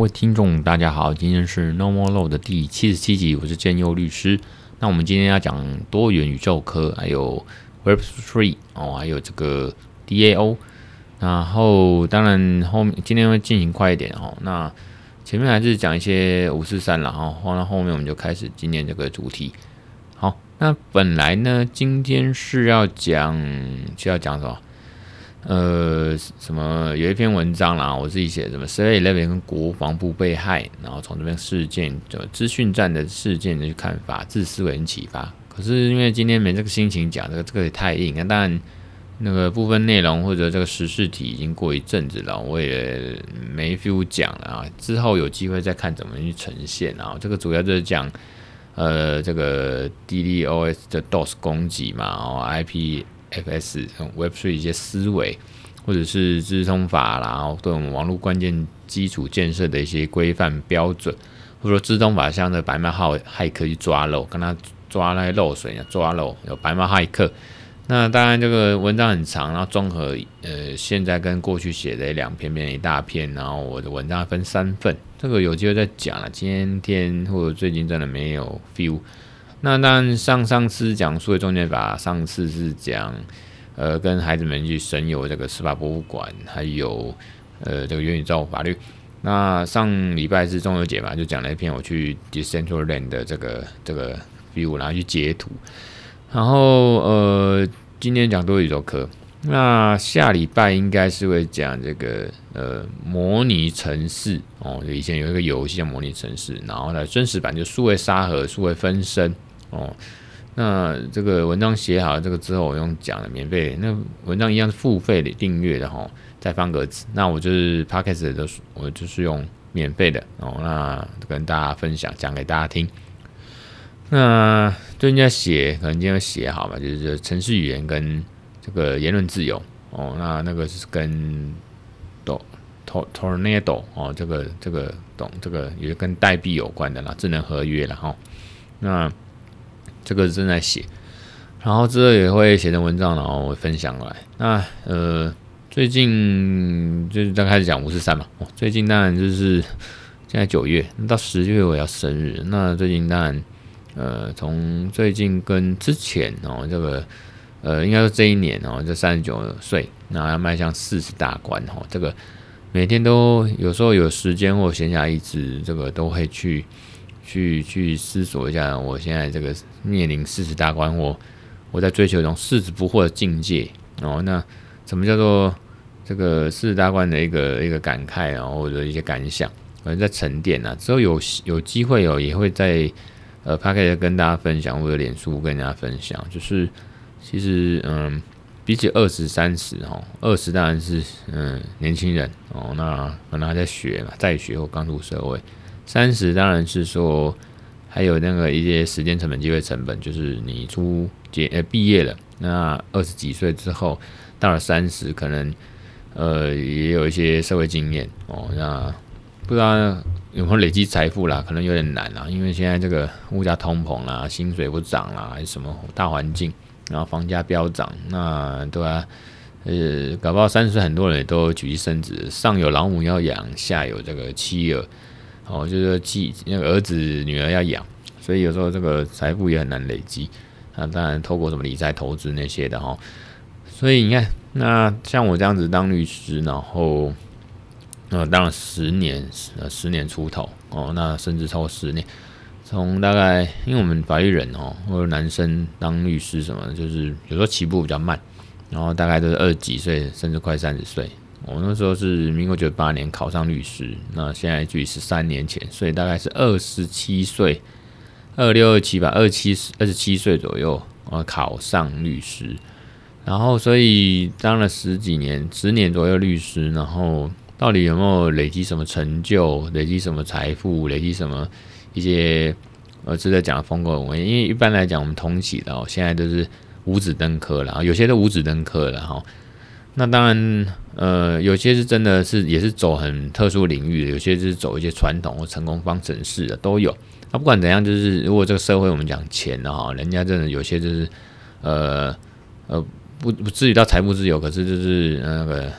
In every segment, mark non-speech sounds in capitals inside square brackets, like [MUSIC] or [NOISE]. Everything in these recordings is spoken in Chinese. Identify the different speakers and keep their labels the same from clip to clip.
Speaker 1: 各位听众，大家好，今天是 No More Law 的第七十七集，我是建佑律师。那我们今天要讲多元宇宙科，还有 Web Three 哦，还有这个 DAO。然后当然后面今天会进行快一点哦。那前面还是讲一些五四三了哈，放到后面我们就开始今天这个主题。好，那本来呢，今天是要讲是要讲什么？呃，什么有一篇文章啦，我自己写，什么 Seven Eleven 跟国防部被害，然后从这边事件就资讯战的事件的看法治思维跟启发。可是因为今天没这个心情讲这个，这个也太硬。那当然，那个部分内容或者这个时事题已经过一阵子了，我也没 feel 讲了啊。之后有机会再看怎么去呈现啊。这个主要就是讲呃这个 DDoS 的 DOS 攻击嘛，然后 IP。FS Web3 一些思维，或者是资通法，然后对我们网络关键基础建设的一些规范标准，或者说资通法像这白帽骇骇客去抓漏，跟他抓那些漏水抓漏有白帽骇客。那当然这个文章很长，然后综合呃现在跟过去写的两篇变一大篇，然后我的文章分三份，这个有机会再讲了。今天或者最近真的没有 feel。那当然，上上次讲数位中介法，上次是讲，呃，跟孩子们去神游这个司法博物馆，还有呃这个元宇宙法律。那上礼拜是中秋节嘛，就讲了一篇我去 Decentraland 的这个这个 view，然后去截图。然后呃，今天讲多宇宙科。那下礼拜应该是会讲这个呃模拟城市哦，就以前有一个游戏叫模拟城市，然后呢真实版就数位沙盒、数位分身。哦，那这个文章写好了，这个之后我用讲的免费，那文章一样是付费的订阅的哈，再方格子。那我就是 Podcast 的，我就是用免费的哦。那跟大家分享，讲给大家听。那最近在写，可能今天写好吧，就是程式语言跟这个言论自由哦。那那个是跟 Tornado 哦，这个这个懂这个也跟代币有关的啦，智能合约了哈。那这个正在写，然后之后也会写成文章，然后分享过来。那呃，最近就是刚开始讲五十三嘛。哦，最近当然就是现在九月，到十月我要生日。那最近当然呃，从最近跟之前哦，这个呃，应该说这一年哦，这三十九岁，然后要迈向四十大关哦。这个每天都有时候有时间或闲暇一直这个都会去。去去思索一下，我现在这个面临四十大关，我我在追求一种四十不惑的境界哦。那什么叫做这个四十大关的一个一个感慨啊，或者一些感想，可能在沉淀啊。之后有有机会哦，也会在呃 Podcast 跟大家分享，或者脸书跟大家分享。就是其实嗯，比起二十三十哦，二十当然是嗯年轻人哦，那可能还在学嘛，在学或刚入社会。三十当然是说，还有那个一些时间成本、机会成本，就是你出结呃毕业了，那二十几岁之后到了三十，可能呃也有一些社会经验哦。那不知道有没有累积财富啦？可能有点难啦，因为现在这个物价通膨啦，薪水不涨啦，还是什么大环境，然后房价飙涨，那对啊？呃，搞不好三十岁很多人也都举妻生子，上有老母要养，下有这个妻儿。哦，就是继那个儿子女儿要养，所以有时候这个财富也很难累积。那当然透过什么理财投资那些的哈。所以你看，那像我这样子当律师，然后呃当了十年，呃十年出头哦，那甚至超过十年。从大概因为我们法律人哦，或者男生当律师什么，就是有时候起步比较慢，然后大概都是二十几岁，甚至快三十岁。我那时候是民国九八年考上律师，那现在距十三年前，所以大概是二十七岁，二六二七吧，二七二十七岁左右，我考上律师，然后所以当了十几年，十年左右律师，然后到底有没有累积什么成就，累积什么财富，累积什么一些呃值得讲的丰功伟业？因为一般来讲，我们通习的哦，现在都是五子登科了，有些都五子登科了哈。那当然，呃，有些是真的是也是走很特殊领域的，有些是走一些传统或成功方程式的都有。那不管怎样，就是如果这个社会我们讲钱的哈，人家真的有些就是，呃呃，不不至于到财富自由，可是就是那个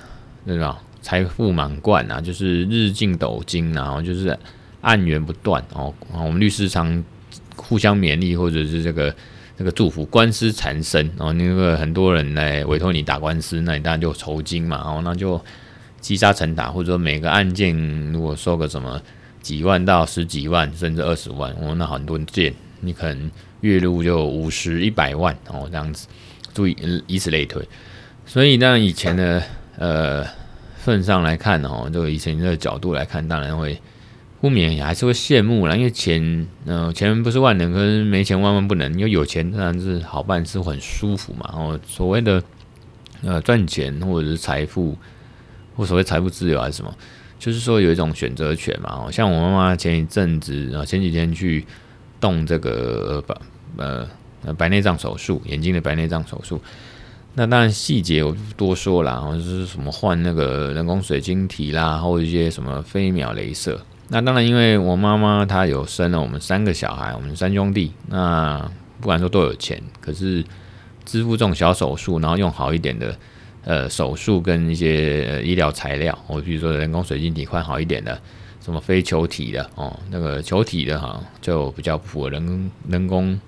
Speaker 1: 那个财富满贯啊，就是日进斗金，啊就是案源不断哦。我们律师常互相勉励，或者是这个那个祝福，官司缠身哦。那个很多人来委托你打官司，那你当然就酬金嘛哦，那就积沙成塔，或者说每个案件如果收个什么几万到十几万，甚至二十万哦，那很多件你可能月入就五十一百万哦这样子，注意以此类推。所以那以前的呃份上来看哦，就以前的角度来看，当然会不免也还是会羡慕啦，因为钱，嗯、钱不是万能，可是没钱万万不能。因为有钱当然是好办事，很舒服嘛。然后所谓的呃赚钱或者是财富，或所谓财富自由还是什么，就是说有一种选择权嘛。哦，像我妈妈前一阵子啊，前几天去动这个呃呃白内障手术，眼睛的白内障手术。那当然细节我就不多说了，或者是什么换那个人工水晶体啦，或者一些什么飞秒镭射。那当然，因为我妈妈她有生了我们三个小孩，我们三兄弟。那不管说多有钱，可是支付这种小手术，然后用好一点的呃手术跟一些、医疗材料，我比如说人工水晶体换好一点的，什么非球体的哦，那个球体的哈就比较符合人人工。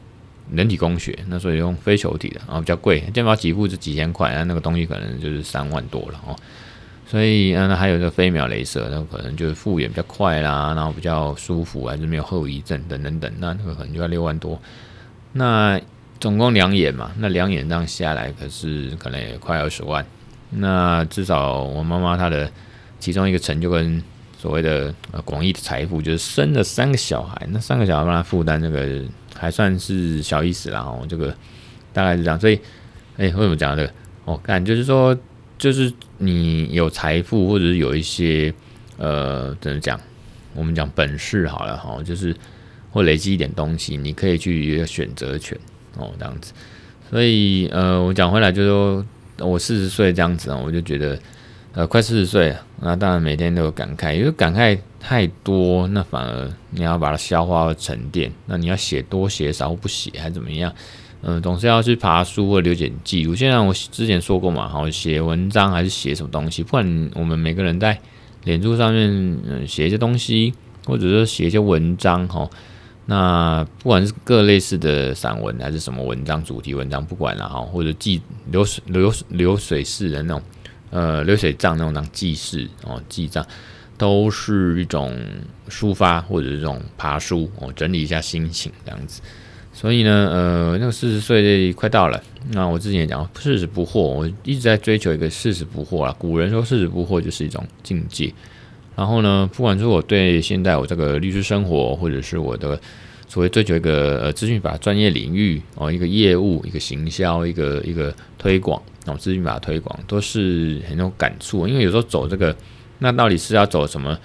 Speaker 1: 人体工学，那所以用非球体的，然后比较贵，健保给付是几千块，那那个东西可能就是三万多了哦。所以，那还有这个飞秒镭射，那可能就是复原比较快啦，然后比较舒服，还是没有后遗症等等等，那那个可能就要六万多。那总共两眼嘛，那两眼这样下来，可是可能也快二十万。那至少我妈妈她的其中一个成就跟所谓的广义的财富，就是生了三个小孩，那三个小孩帮她负担那个。还算是小意思啦，哦，这个大概是这样，所以，哎，为什么讲这个？哦，干就是说，就是你有财富，或者是有一些呃，怎么讲？我们讲本事好了，哈，就是或累积一点东西，你可以去选择权，哦，这样子。所以，呃，我讲回来就是说，我四十岁这样子啊，我就觉得。呃，快四十岁了，那当然每天都有感慨，因为感慨太多，那反而你要把它消化和沉淀。那你要写多写少不写还怎么样？嗯、总是要去爬书或留点记录。现在我之前说过嘛，好写文章还是写什么东西？不管我们每个人在脸书上面嗯写一些东西，或者说写一些文章哈，那不管是各类似的散文还是什么文章、主题文章，不管了哈，或者记流水流流水式的那种。呃，流水账那种当记事哦，记账都是一种抒发或者是这种爬书哦，整理一下心情这样子。所以呢，呃，那个四十岁快到了，那我之前也讲四十不惑，我一直在追求一个四十不惑啊。古人说四十不惑就是一种境界。然后呢，不管说我对现在我这个律师生活，或者是我的所谓追求一个呃资讯法专业领域哦，一个业务，一个行销，一个一个推广。哦，资讯法推广都是很有感触，因为有时候走这个，那到底是要走什么？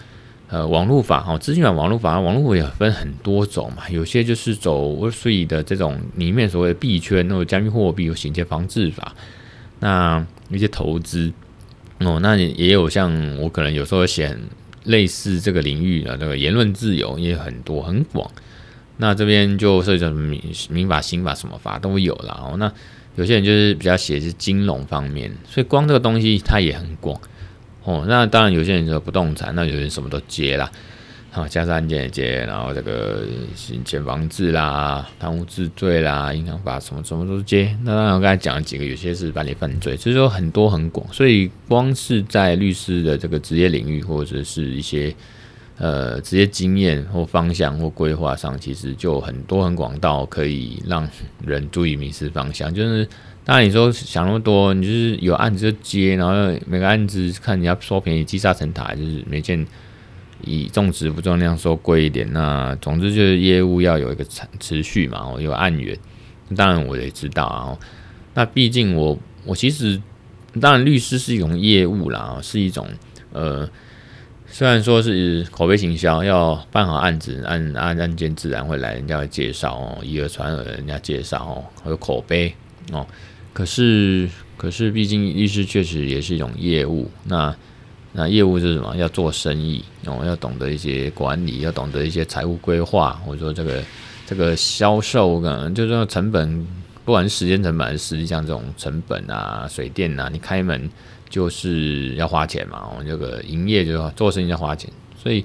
Speaker 1: 呃，网络法哦，资讯法、网络法，网络也分很多种嘛。有些就是走 Web3 的这种里面所谓的币圈，或者加密货币，有洗钱防治法。那一些投资哦，那也有像我可能有时候写类似这个领域的这个言论自由也很多很广。那这边就涉及到民民法、刑法什么法都有了哦。那有些人就是比较写是金融方面，所以光这个东西它也很广哦。那当然有些人说不动产，那有人什么都接啦，好，家事案件也接，然后这个洗钱防治啦、贪污治罪啦、银行法什么什么都接。那当然我刚才讲了几个，有些是办理犯罪，所以说很多很广。所以光是在律师的这个职业领域或者是一些。呃，职业经验或方向或规划上，其实就很多很广到可以让人注意迷失方向。就是当然你说想那么多，你就是有案子就接，然后每个案子看人家收便宜，积沙成塔，就是每件以重质不重量收贵一点。那总之就是业务要有一个持持续嘛，有案源。当然我也知道啊，那毕竟我我其实当然律师是一种业务啦，是一种呃。虽然说是口碑行销，要办好案子，案案案件自然会来，人家会介绍哦，以讹传讹，人家介绍哦，还有口碑哦。可是，可是，毕竟律师确实也是一种业务。那那业务是什么？要做生意哦，要懂得一些管理，要懂得一些财务规划，或者说这个这个销售，可能就是说成本，不管时间成本还是实际上这种成本啊，水电啊，你开门。就是要花钱嘛，我这个营业就做生意要花钱，所以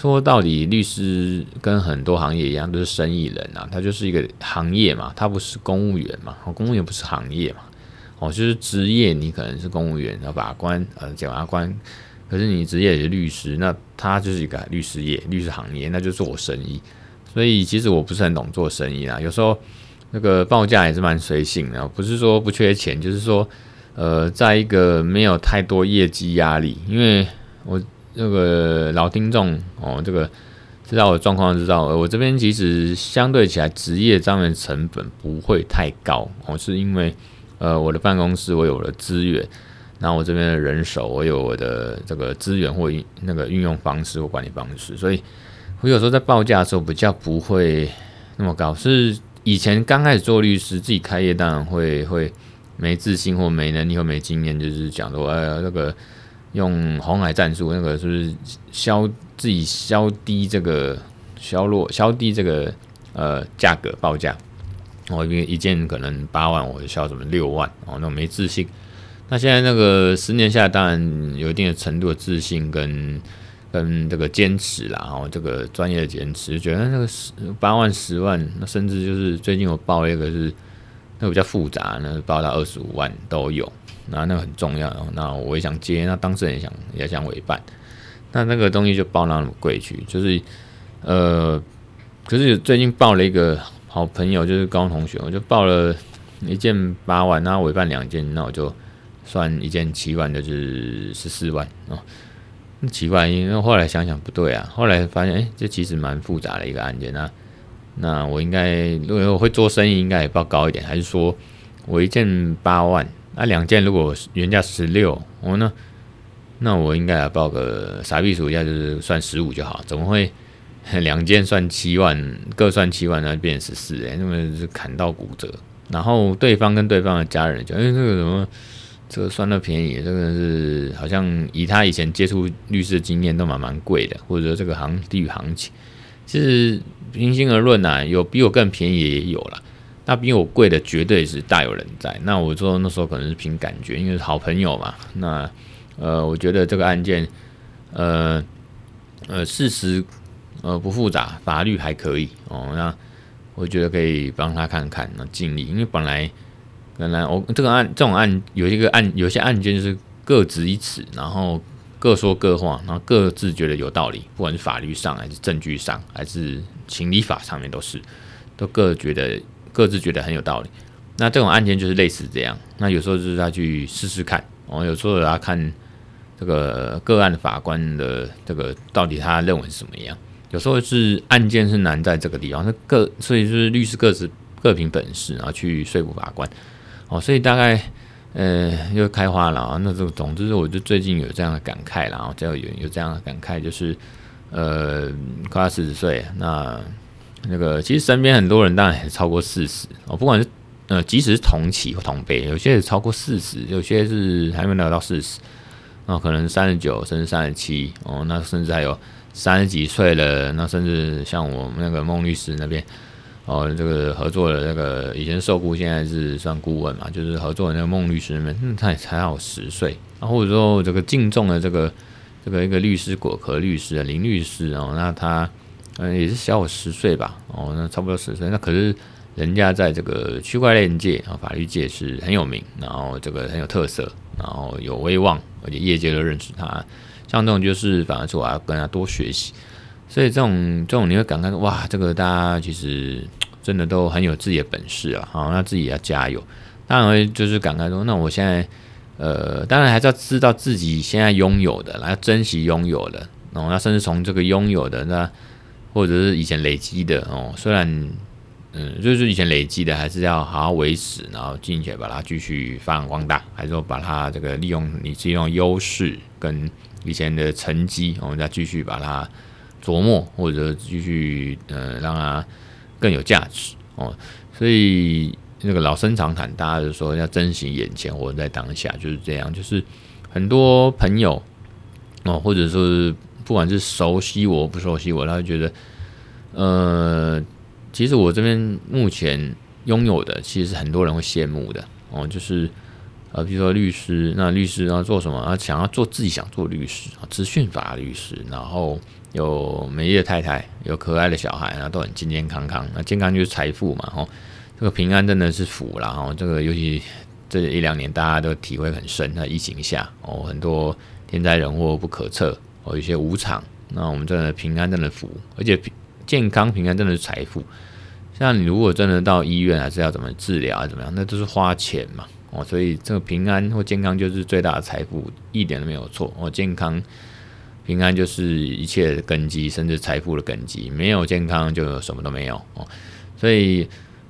Speaker 1: 说到底，律师跟很多行业一样，都是生意人啊，他就是一个行业嘛，他不是公务员嘛，公务员不是行业嘛，哦，就是职业，你可能是公务员，要把关，呃，检察官，可是你职业也是律师，那他就是一个律师业，律师行业，那就做生意，所以其实我不是很懂做生意啊，有时候那个报价也是蛮随性的，不是说不缺钱，就是说。呃，在一个没有太多业绩压力，因为我这个老听众哦，这个知道我状况，知道我这边其实相对起来职业上面成本不会太高哦，是因为呃我的办公室我有了资源，然后我这边的人手我有我的这个资源或那个运用方式或管理方式，所以我有时候在报价的时候比较不会那么高。是以前刚开始做律师自己开业，当然会会。没自信或没能力或没经验，就是讲说，哎，那个用红海战术，那个是不是消自己消低这个消落消低这个呃价格报价？我一一件可能八万，我就消什么六万哦，那种没自信。那现在那个十年下来，当然有一定的程度的自信跟跟这个坚持啦，然后这个专业的坚持，觉得那个十八万十万，那甚至就是最近我报一个是。那个比较复杂，那报到二十五万都有，那那个很重要。那我也想接，那当事人也想也想委办，那那个东西就报那么贵去，就是呃，可是最近报了一个好朋友，就是高中同学，我就报了一件八万，那委办两件，那我就算一件七万，就是十四万哦。那奇怪，因为后来想想不对啊，后来发现哎、这其实蛮复杂的一个案件啊。那我应该，如果我会做生意，应该也报高一点，还是说我一件八万，那两件如果原价十六，我呢，那我应该要报个傻逼数一下，就是算十五就好，怎么会 [LAUGHS] 两件算七万，各算七万，那变成十四？哎，那么是砍到骨折。然后对方跟对方的家人讲，哎，这个什么，这个算的便宜，这个是好像以他以前接触律师的经验，都蛮蛮贵的，或者说这个行地域行情，其实。平心而论呐，有比我更便宜也有了，那比我贵的绝对是大有人在。那我说那时候可能是凭感觉，因为是好朋友嘛。那呃，我觉得这个案件，呃呃，事实呃不复杂，法律还可以哦。那我觉得可以帮他看看，那尽力。因为本来本来我这个案这种案有一个案，有些案件就是各执一词，然后。各说各话，然后各自觉得有道理，不管是法律上还是证据上，还是情理法上面都是，都各觉得各自觉得很有道理。那这种案件就是类似这样。那有时候就是他去试试看，哦，有时候要看这个个案法官的这个到底他认为是什么样。有时候是案件是难在这个地方，那各所以就是律师各自各凭本事，然后去说服法官。哦，所以大概。呃，又开花了啊！那这个，总之，我就最近有这样的感慨了啊，就有有这样的感慨，就是呃，快四十岁，那那个其实身边很多人当然也超过四十哦，不管是呃，即使是同期或同辈，有些是超过四十，有些是还没有到四十，那可能三十九甚至三十七哦，那甚至还有三十几岁了，那甚至像我们那个孟律师那边。哦，这个合作的那个以前受雇，现在是算顾问嘛，就是合作的那个孟律师们，嗯，他也才好十岁，然后或者说这个敬重的这个这个一个律师果壳律师林律师哦，那他嗯也是小我十岁吧，哦，那差不多十岁，那可是人家在这个区块链界啊法律界是很有名，然后这个很有特色，然后有威望，而且业界都认识他，像这种就是反而是我要跟他多学习。所以这种这种你会感慨哇，这个大家其实真的都很有自己的本事啊，好，那自己要加油。当然就是感慨说，那我现在呃，当然还是要知道自己现在拥有的，来珍惜拥有的哦。那甚至从这个拥有的那或者是以前累积的哦，虽然嗯，就是以前累积的，还是要好好维持，然后并且把它继续发扬光大，还是说把它这个利用你这种优势跟以前的成绩，我们再继续把它。琢磨或者继续呃让它更有价值哦，所以那个老生常谈，大家就说要珍惜眼前，活在当下，就是这样。就是很多朋友哦，或者是不管是熟悉我不熟悉我，他会觉得呃，其实我这边目前拥有的，其实是很多人会羡慕的哦，就是。呃，比如说律师，那律师要做什么？啊，想要做自己想做律师啊，资讯法律师，然后有美丽的太太，有可爱的小孩，那都很健健康康。那健康就是财富嘛，哦，这个平安真的是福啦，哦，这个尤其这一两年大家都体会很深。那疫情下，哦，很多天灾人祸不可测，哦，一些无常，那我们真的平安真的福，而且健康平安真的是财富。像你如果真的到医院，还是要怎么治疗，啊怎么样，那都是花钱嘛。哦，所以这个平安或健康就是最大的财富，一点都没有错。哦，健康、平安就是一切的根基，甚至财富的根基。没有健康，就什么都没有。哦，所以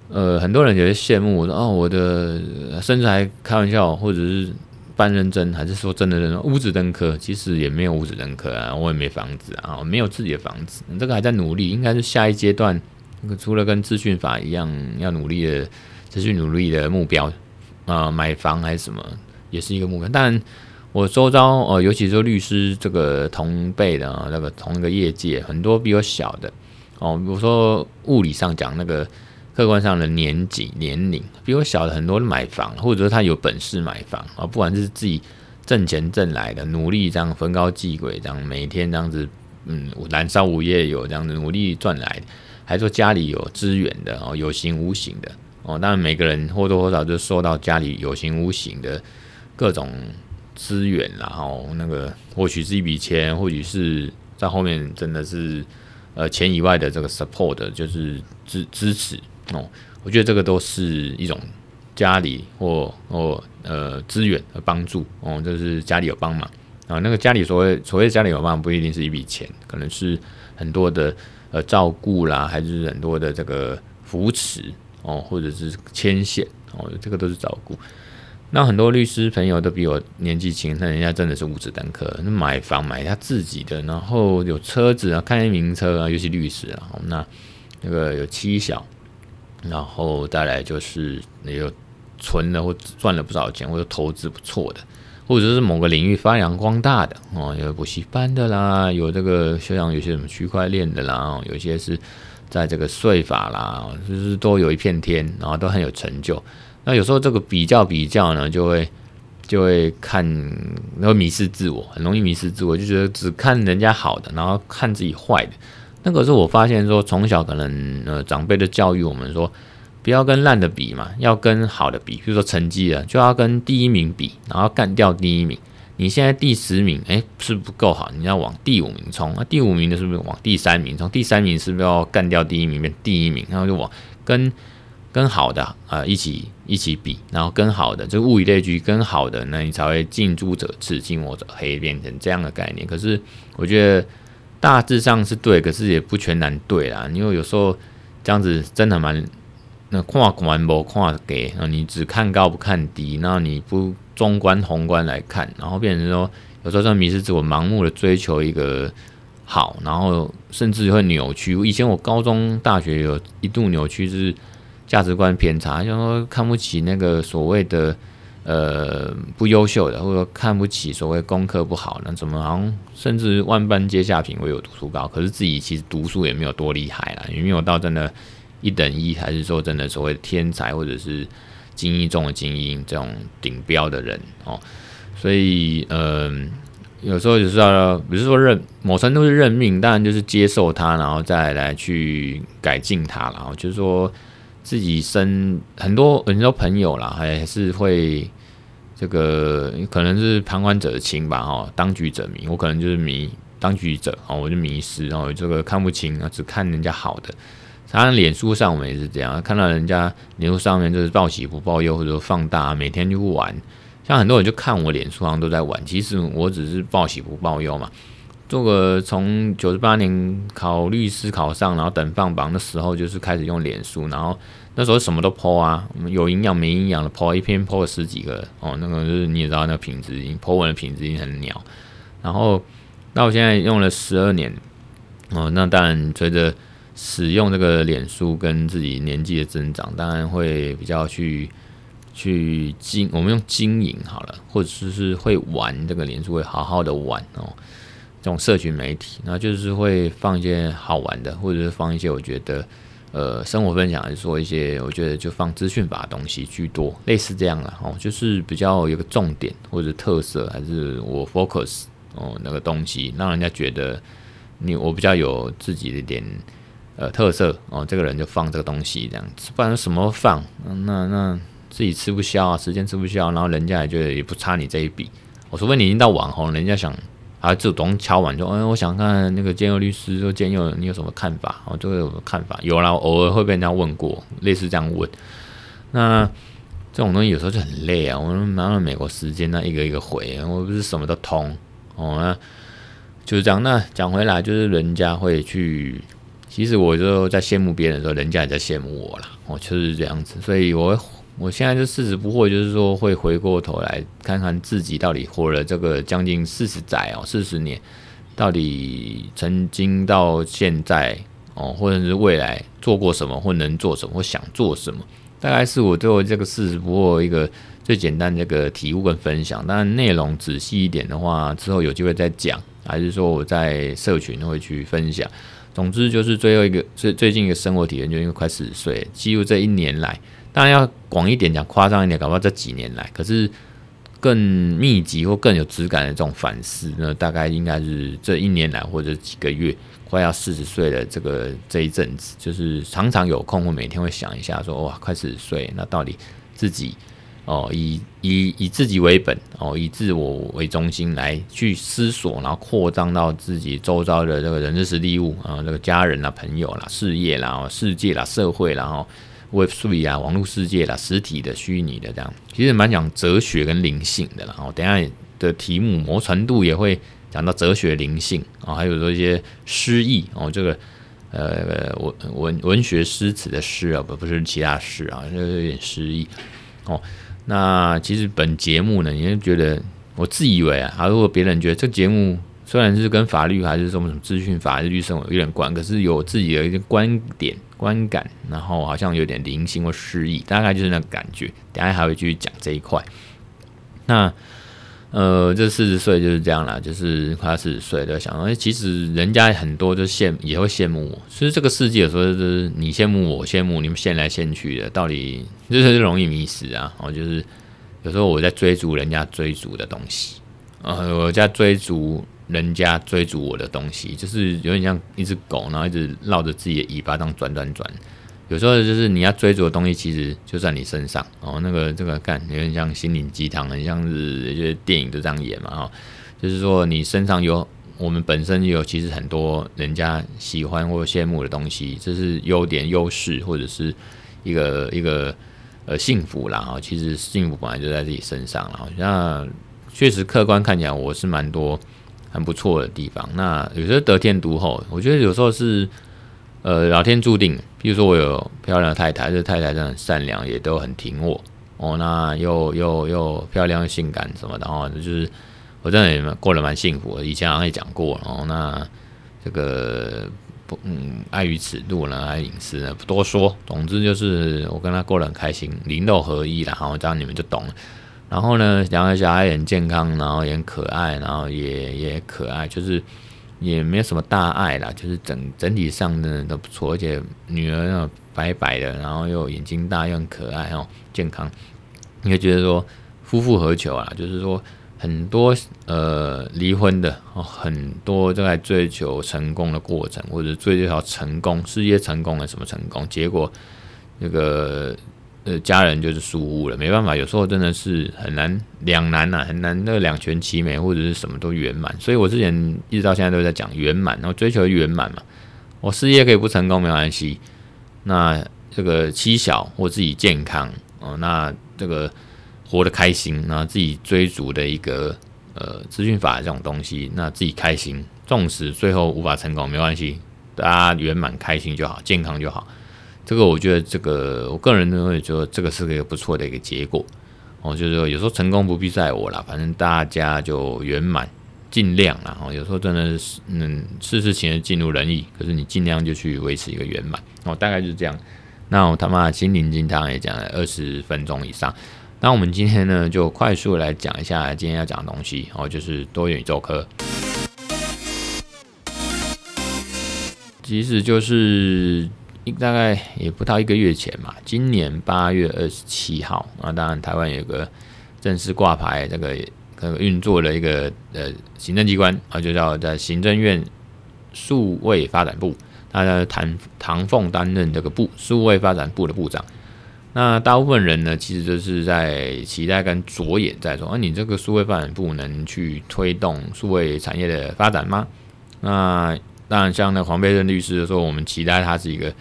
Speaker 1: 呃，很多人觉得羡慕我，说哦，我的甚至还开玩笑，或者是半认真，还是说真的认真，五子登科，其实也没有五子登科啊，我也没房子啊，我没有自己的房子，这个还在努力，应该是下一阶段，除了跟资讯法一样要努力的持续努力的目标。啊、买房还是什么，也是一个目标。但我周遭呃，尤其是说律师这个同辈的那个同一个业界，很多比我小的哦，比如说物理上讲那个客观上的年纪年龄比我小的很多买房，或者说他有本事买房啊，不管是自己挣钱挣来的，努力这样逢高继轨，这样每天这样子嗯燃烧午夜有这样子努力赚来的，还说家里有资源的哦，有形无形的。哦，当然每个人或多或少就受到家里有形无形的各种资源，然后那个或许是一笔钱，或许是在后面真的是呃钱以外的这个 support，就是支支持哦。我觉得这个都是一种家里或或呃资源的帮助哦，就是家里有帮忙啊。那个家里所谓所谓家里有帮忙，不一定是一笔钱，可能是很多的呃照顾啦，还是很多的这个扶持。哦，或者是牵线哦，这个都是照顾。那很多律师朋友都比我年纪轻，那人家真的是五子单科，那买房买他自己的，然后有车子啊，开名车啊，尤其律师啊，那那个有妻小，然后再来就是有存了或赚了不少钱，或者投资不错的，或者是某个领域发扬光大的哦，有补习班的啦，有这个像有些什么区块链的啦，有些是。在这个税法啦，就是都有一片天，然后都很有成就。那有时候这个比较比较呢，就会就会看，然后迷失自我，很容易迷失自我，就觉得只看人家好的，然后看自己坏的。那可是我发现说，从小可能呃长辈的教育我们说，不要跟烂的比嘛，要跟好的比。比如说成绩啊，就要跟第一名比，然后干掉第一名。你现在第十名，诶，是不是不够好？你要往第五名冲。那第五名的是不是往第三名冲？第三名是不是要干掉第一名变第一名？然后就往跟跟好的啊、呃、一起一起比，然后跟好的就物以类聚，跟好的，那你才会近朱者赤，近墨者黑，变成这样的概念。可是我觉得大致上是对，可是也不全然对啦。因为有时候这样子真的蛮那跨观不跨给，那你只看高不看低，那你不。中观宏观来看，然后变成说，有时候像迷失自我，盲目的追求一个好，然后甚至会扭曲。以前我高中、大学有一度扭曲，是价值观偏差，就说看不起那个所谓的呃不优秀的，或者说看不起所谓功课不好，那怎么好像甚至万般皆下品，唯有读书高。可是自己其实读书也没有多厉害啦，也没有到真的一等一，还是说真的所谓天才，或者是。精英中的精英，这种顶标的人哦，所以呃，有时候就是要，不是说认某程度是认命，当然就是接受他，然后再来去改进他，然后就是说自己生很多很多朋友啦，还是会这个可能是旁观者清吧，哈，当局者迷，我可能就是迷当局者哦，我就迷失，然后这个看不清啊，只看人家好的。当然脸书上我们也是这样，看到人家脸书上面就是报喜不报忧，或者说放大，每天就玩。像很多人就看我脸书上都在玩，其实我只是报喜不报忧嘛。这个从九十八年考律师考上，然后等放榜的时候，就是开始用脸书，然后那时候什么都 po 啊，有营养没营养的 po，一篇 po 了十几个哦，那个就是你也知道，那个品质已经 po 文的品质已经很鸟。然后那我现在用了十二年哦，那当然随着。使用这个脸书跟自己年纪的增长，当然会比较去去经，我们用经营好了，或者是是会玩这个脸书，会好好的玩哦。这种社群媒体，那就是会放一些好玩的，或者是放一些我觉得呃生活分享，还是说一些我觉得就放资讯法的东西居多，类似这样啦。哦，就是比较有个重点或者特色，还是我 focus 哦那个东西，让人家觉得你我比较有自己的一点呃特色哦，这个人就放这个东西这样子，不然什么放，那那自己吃不消啊，时间吃不消，然后人家也觉得也不差你这一笔。我除非你已经到网红，人家想。啊，主动敲碗说：“哎，我想看那个建佑律师，说建佑你有什么看法？哦，就会有什么看法？有啦，偶尔会被人家问过，类似这样问。那这种东西有时候就很累啊。我们拿了美国时间，那一个一个回，我不是什么都通哦。那就是这样。那讲回来，就是人家会去，其实我就在羡慕别人的时候，人家也在羡慕我啦。哦，就是这样子。所以我。”我现在就四十不惑，就是说会回过头来看看自己到底活了这个将近四十载哦，四十年，到底曾经到现在哦，或者是未来做过什么，或能做什么，或想做什么，大概是我对我这个四十不惑一个最简单这个体悟跟分享。当然内容仔细一点的话，之后有机会再讲，还是说我在社群会去分享。总之就是最后一个最最近一个生活体验，就因为快四十岁，记录这一年来。当然要广一点讲，夸张一点，搞不好这几年来，可是更密集或更有质感的这种反思呢，大概应该是这一年来或者几个月，快要四十岁的这个这一阵子，就是常常有空或每天会想一下说，哇，快四十岁，那到底自己哦，以以以自己为本哦，以自我为中心来去思索，然后扩张到自己周遭的这个人事物物啊，这个家人啦、朋友啦、事业啦、世界啦、社会啦，然后。Web three 啊，网络世界啦，实体的、虚拟的这样，其实蛮讲哲学跟灵性的啦。哦等下的题目某程度也会讲到哲学、灵性啊，还有说一些诗意哦，这个呃文文文学诗词的诗啊，不不是其他诗啊，就是有点诗意哦。那其实本节目呢，也觉得我自以为啊，啊如果别人觉得这节目。虽然是跟法律还是什么什么资讯法还是律生活有点关，可是有自己的一些观点观感，然后好像有点灵性或诗意，大概就是那个感觉。等下还会继续讲这一块。那呃，这四十岁就是这样啦，就是快四十岁的想说，其实人家很多就羡也会羡慕我。其实这个世界有时候就是你羡慕我羡慕你们羡来羡去的，到底就是容易迷失啊。然后就是有时候我在追逐人家追逐的东西，呃，我在追逐。人家追逐我的东西，就是有点像一只狗，然后一直绕着自己的尾巴这样转转转。有时候就是你要追逐的东西，其实就在你身上哦。那个这个干有点像心灵鸡汤，很像是一些电影都这样演嘛哈。就是说你身上有我们本身有其实很多人家喜欢或羡慕的东西，这是优点、优势或者是一个一个呃幸福啦哈。其实幸福本来就在自己身上了。那确实客观看起来，我是蛮多。很不错的地方。那有时候得天独厚，我觉得有时候是呃老天注定。比如说我有漂亮的太太，这太太真的很善良，也都很挺我哦。那又又又漂亮又性感什么的哦，就是我真的也过得蛮幸福的。以前好像也讲过哦。那这个不嗯，碍于尺度呢，还有隐私呢，不多说。总之就是我跟他过得很开心，灵肉合一了。然后这样你们就懂了。然后呢，两个小孩也很健康，然后也很可爱，然后也也可爱，就是也没有什么大碍啦，就是整整体上呢都不错，而且女儿那白白的，然后又眼睛大又很可爱哦，健康，你会觉得说夫复何求啊？就是说很多呃离婚的哦，很多都在追求成功的过程，或者追求成功事业成功了什么成功，结果那个。呃，家人就是疏忽了，没办法，有时候真的是很难两难呐，很难那两全其美或者是什么都圆满。所以我之前一直到现在都在讲圆满，然后追求圆满嘛。我事业可以不成功没关系，那这个妻小或自己健康哦，那这个活得开心，那自己追逐的一个呃资讯法这种东西，那自己开心，纵使最后无法成功没关系，大家圆满开心就好，健康就好。这个我觉得，这个我个人认为，就这个是个不错的一个结果哦。就是说，有时候成功不必在我啦，反正大家就圆满，尽量啦。哦，有时候真的是，嗯，事事情尽如人意，可是你尽量就去维持一个圆满哦。大概就是这样。那我他妈心灵鸡汤也讲了二十分钟以上。那我们今天呢，就快速来讲一下今天要讲的东西哦，就是多元宇宙科。其实就是。大概也不到一个月前嘛，今年八月二十七号啊，当然台湾有个正式挂牌这个这个运作的一个呃行政机关啊，就叫在行政院数位发展部，他的唐唐凤担任这个部数位发展部的部长。那大部分人呢，其实就是在期待跟着眼在说，啊，你这个数位发展部能去推动数位产业的发展吗？那当然，像那黄佩任律师说，我们期待它是一个。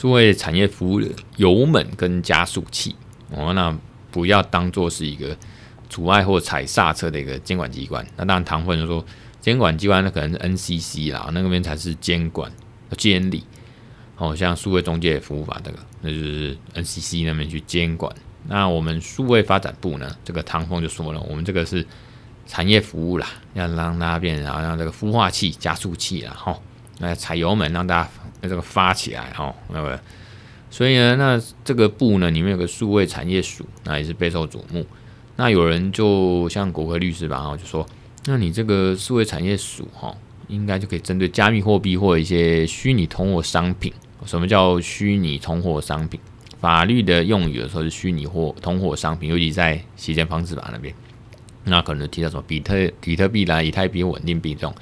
Speaker 1: 数位产业服务的油门跟加速器哦，那不要当做是一个阻碍或踩刹车的一个监管机关。那当然，唐凤就说监管机关那可能是 NCC 啦，那个边才是监管监理。哦，像数位中介服务法这个，那就是 NCC 那边去监管。那我们数位发展部呢，这个唐凤就说了，我们这个是产业服务啦，要让大家变成好像这个孵化器、加速器啦，吼，那踩油门让大家。这个发起来哦，那个，所以呢，那这个部呢，里面有个数位产业署，那也是备受瞩目。那有人就像国科律师吧，哈，就说，那你这个数位产业署哈，应该就可以针对加密货币或一些虚拟通货商品。什么叫虚拟通货商品？法律的用语的时候是虚拟货通货商品，尤其在洗钱防治法那边，那可能提到什么比特比特币啦、以太币稳定币这种。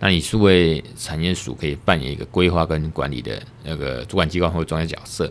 Speaker 1: 那你数位产业署可以扮演一个规划跟管理的那个主管机关或者专业角色。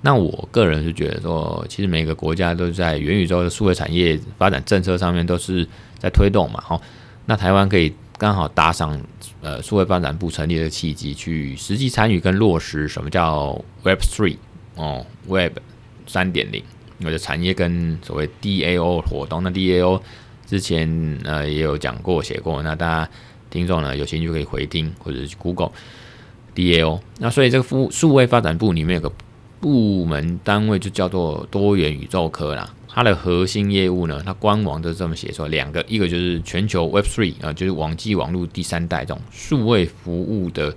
Speaker 1: 那我个人是觉得说，其实每个国家都在元宇宙的数位产业发展政策上面都是在推动嘛。好，那台湾可以刚好搭上呃数位发展部成立的契机，去实际参与跟落实什么叫 Web Three 哦，Web 三点零，我的产业跟所谓 DAO 活动。那 DAO 之前呃也有讲过写过，那大家。听众呢，有兴趣可以回听，或者是 Google DAO。那所以这个数数位发展部里面有个部门单位就叫做多元宇宙科啦。它的核心业务呢，它官网都这么写说，两个，一个就是全球 Web Three 啊，就是网际网络第三代这种数位服务的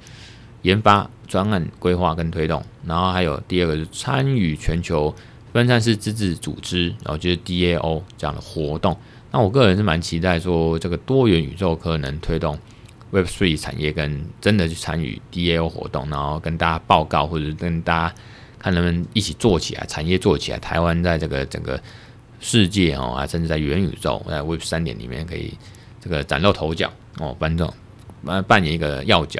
Speaker 1: 研发、专案规划跟推动。然后还有第二个是参与全球分散式自治组织，然后就是 DAO 这样的活动。那我个人是蛮期待说，这个多元宇宙可能推动 Web3 产业跟真的去参与 DAO 活动，然后跟大家报告或者跟大家看能不能一起做起来，产业做起来，台湾在这个整个世界哦啊，甚至在元宇宙在 Web 三点里面可以这个崭露头角哦，反正扮演一个要角。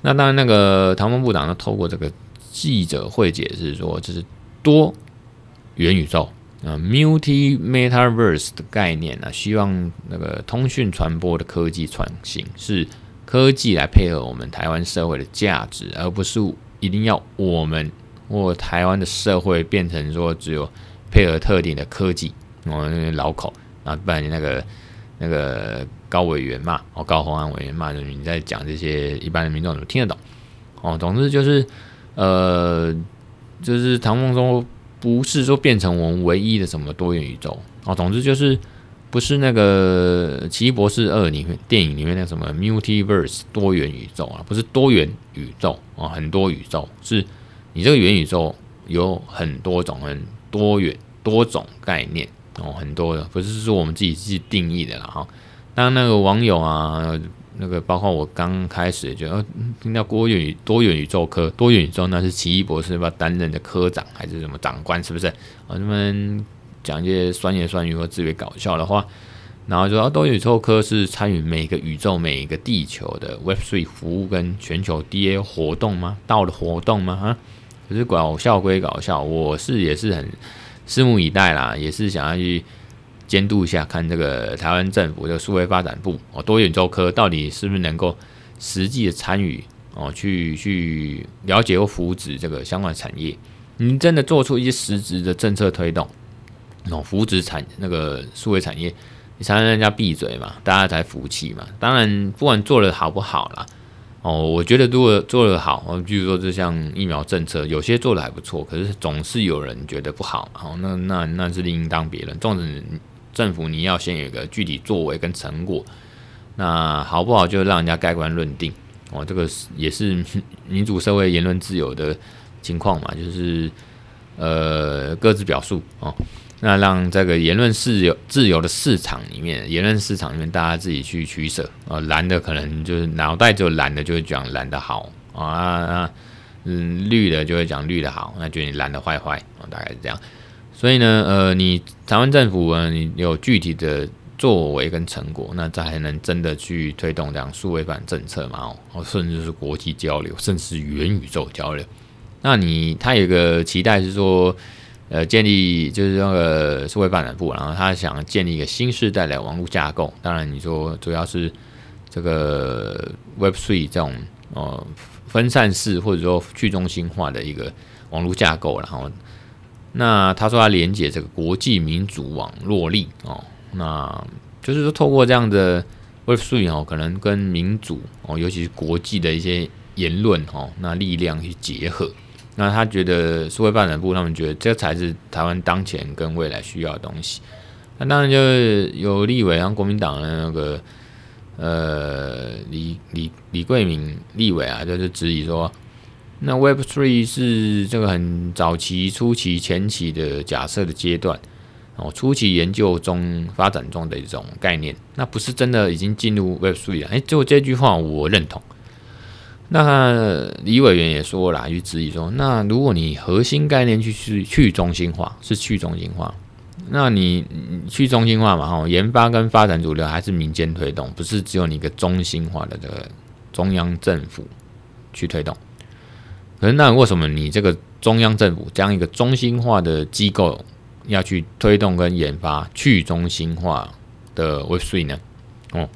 Speaker 1: 那当然，那个唐凤部长呢，透过这个记者会解释说，这是多元宇宙。呃，multi metaverse 的概念呢、希望那个通讯传播的科技创新是科技来配合我们台湾社会的价值，而不是一定要我们或台湾的社会变成说只有配合特定的科技。我们老口，然后不然你那个那个高委员嘛，哦，高虹安委员嘛，你在讲这些一般的民众怎么听得懂？哦，总之就是呃，就是唐凤说。不是说变成我们唯一的什么多元宇宙哦，总之就是不是那个《奇异博士二》里面电影里面那什么 multiverse 多元宇宙啊，不是多元宇宙啊，很多宇宙，是你这个元宇宙有很多种、很多元多种概念哦，很多的，不是说我们自己去定义的了哈。当那个网友啊。那个包括我刚开始就听到多元宇多元宇宙科多元宇宙，那是奇异博士要担任的科长还是什么长官？是不是？啊，他们讲一些酸言酸语或自以为搞笑的话，然后就说多元宇宙科是参与每个宇宙每一个地球的 Web Three 服务跟全球 DA 活动吗？到的活动吗？啊，可是搞笑归搞笑，我是也是很拭目以待啦，也是想要去。监督一下，看这个台湾政府的数位发展部哦，多元周科到底是不是能够实际的参与哦，去去了解或扶持这个相关产业？你真的做出一些实质的政策推动哦，扶持产那个数位产业，你才让人家闭嘴嘛，大家才服气嘛。当然，不管做的好不好啦，哦，我觉得如果做的好，哦，比如说这项疫苗政策，有些做的还不错，可是总是有人觉得不好，好，那那那是另当别论。总之。政府你要先有一个具体作为跟成果，那好不好就让人家盖棺论定。哦，这个也是 [LAUGHS] 民主社会言论自由的情况嘛，就是呃各自表述。哦，那让这个言论自由自由的市场里面，言论市场里面大家自己去取舍。啊，蓝的可能就是脑袋就蓝的就会讲蓝的好。啊，嗯，绿的就会讲绿的好，那觉得你蓝的坏坏，大概是这样。所以呢，呃，你台湾政府啊，你有具体的作为跟成果，那才能真的去推动这样数位版政策嘛，哦，甚至是国际交流，甚至是元宇宙交流。那你他有个期待是说，呃，建立就是那个数位发展部，然后他想建立一个新时代的网络架构。当然，你说主要是这个 Web three 这种呃分散式或者说去中心化的一个网络架构，然后。那他说他连接这个国际民主网络力哦，那就是说透过这样的 Web Three 哦，可能跟民主哦，尤其是国际的一些言论哦，那力量去结合。那他觉得数位发展部他们觉得这才是台湾当前跟未来需要的东西。那当然就是有立委，像国民党的那个呃李李李贵敏立委啊，就是质疑说。那 Web Three 是这个很早期、初期、前期的假设的阶段哦，初期研究中、发展中的一种概念，那不是真的已经进入 Web Three 了。哎，就这句话我认同。那李委员也说了，去质疑说，那如果你核心概念去去去中心化，是去中心化，那你去中心化嘛？哈，研发跟发展主流还是民间推动，不是只有你一个中心化的这个中央政府去推动。可是那为什么你这个中央政府这样一个中心化的机构要去推动跟研发去中心化的 Web Three 呢？哦，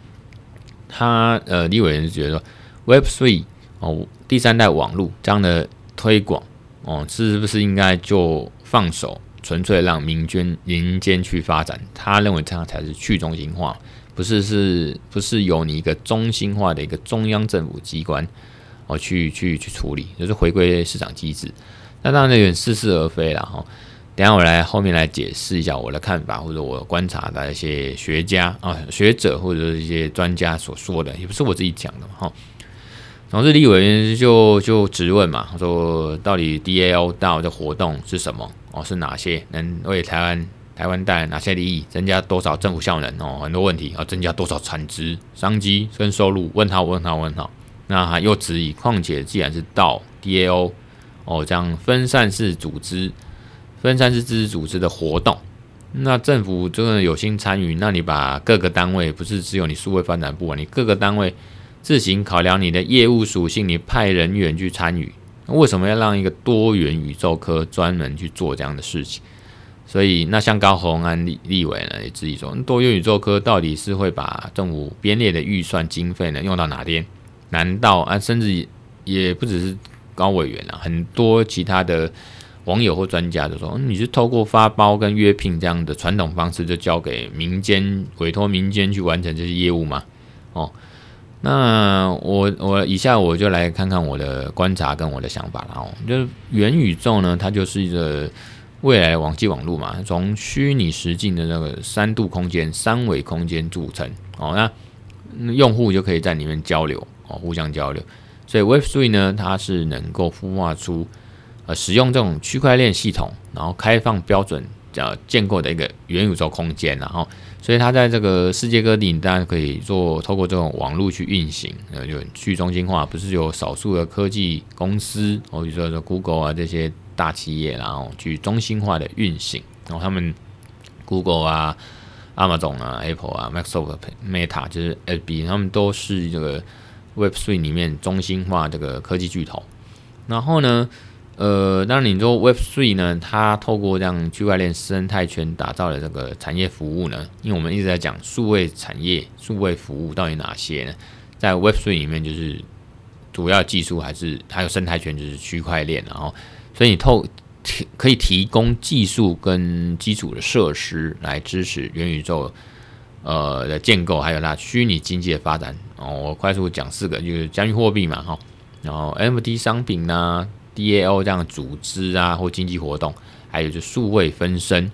Speaker 1: 他呃，李委员是觉得说 Web Three 哦，第三代网络这样的推广哦，是不是应该就放手纯粹让民间民间去发展？他认为这样才是去中心化，不是是不是由你一个中心化的一个中央政府机关？哦，去去去处理，就是回归市场机制。那当然有点似是而非了哈。等下我来后面来解释一下我的看法，或者我观察的一些学家啊、学者或者是一些专家所说的，也不是我自己讲的嘛哈。总之，立委员就就质问嘛，说到底 DAO 到的活动是什么？哦，是哪些能为台湾台湾带来哪些利益？增加多少政府效能？哦，很多问题啊，增加多少产值、商机跟收入？问号问号问号。那还又质疑，况且既然是到 DAO 哦，这样分散式组织、分散式自治组织的活动，那政府真的有心参与，那你把各个单位不是只有你数位发展部啊，你各个单位自行考量你的业务属性，你派人员去参与，为什么要让一个多元宇宙科专门去做这样的事情？所以，那像高虹安立立委呢也质疑说，多元宇宙科到底是会把政府编列的预算经费呢用到哪边？难道啊，甚至也不只是高委员啊，很多其他的网友或专家都说，你是透过发包跟约聘这样的传统方式，就交给民间委托民间去完成这些业务吗？哦，那我我以下我就来看看我的观察跟我的想法了哦，就是元宇宙呢，它就是一个未来的网际网络嘛，从虚拟实境的那个三度空间、三维空间组成哦，那用户就可以在里面交流。互相交流，所以 Web Three 呢，它是能够孵化出呃使用这种区块链系统，然后开放标准呃建构的一个元宇宙空间，然后所以它在这个世界各地，当然可以做透过这种网络去运行，呃，就去中心化，不是有少数的科技公司，或者说说 Google 啊这些大企业，然后去中心化的运行，然后他们 Google 啊、Amazon 啊、Apple 啊、Microsoft、Meta 就是 FB，他们都是这个。Web Three 里面中心化这个科技巨头，然后呢，呃，当然你说 Web Three 呢，它透过这样区块链生态圈打造的这个产业服务呢，因为我们一直在讲数位产业、数位服务到底哪些呢？在 Web Three 里面就是主要技术还是还有生态圈就是区块链，然后所以你透提可以提供技术跟基础的设施来支持元宇宙。呃的建构，还有那虚拟经济的发展哦，我快速讲四个，就是加密货币嘛，哈，然后 NFT 商品呐、啊、DAO 这样的组织啊或经济活动，还有就数位分身。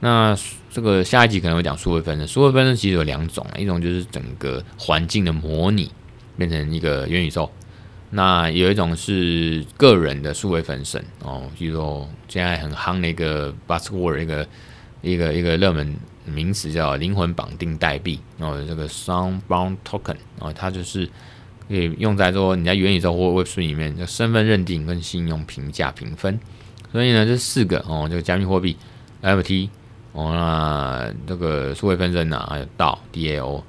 Speaker 1: 那这个下一集可能会讲数位分身，数位分身其实有两种，一种就是整个环境的模拟变成一个元宇宙，那有一种是个人的数位分身哦，比如说现在很夯的一个 buzzword 一个一个一个热门。名词叫灵魂绑定代币，哦，这个 Soulbound Token，哦，它就是可以用在说你在元宇宙或 Web3 里面的身份认定跟信用评价评分。所以呢，这四个哦，这个加密货币 NFT 哦，那这个数位分身啊，还有 DAO DAO，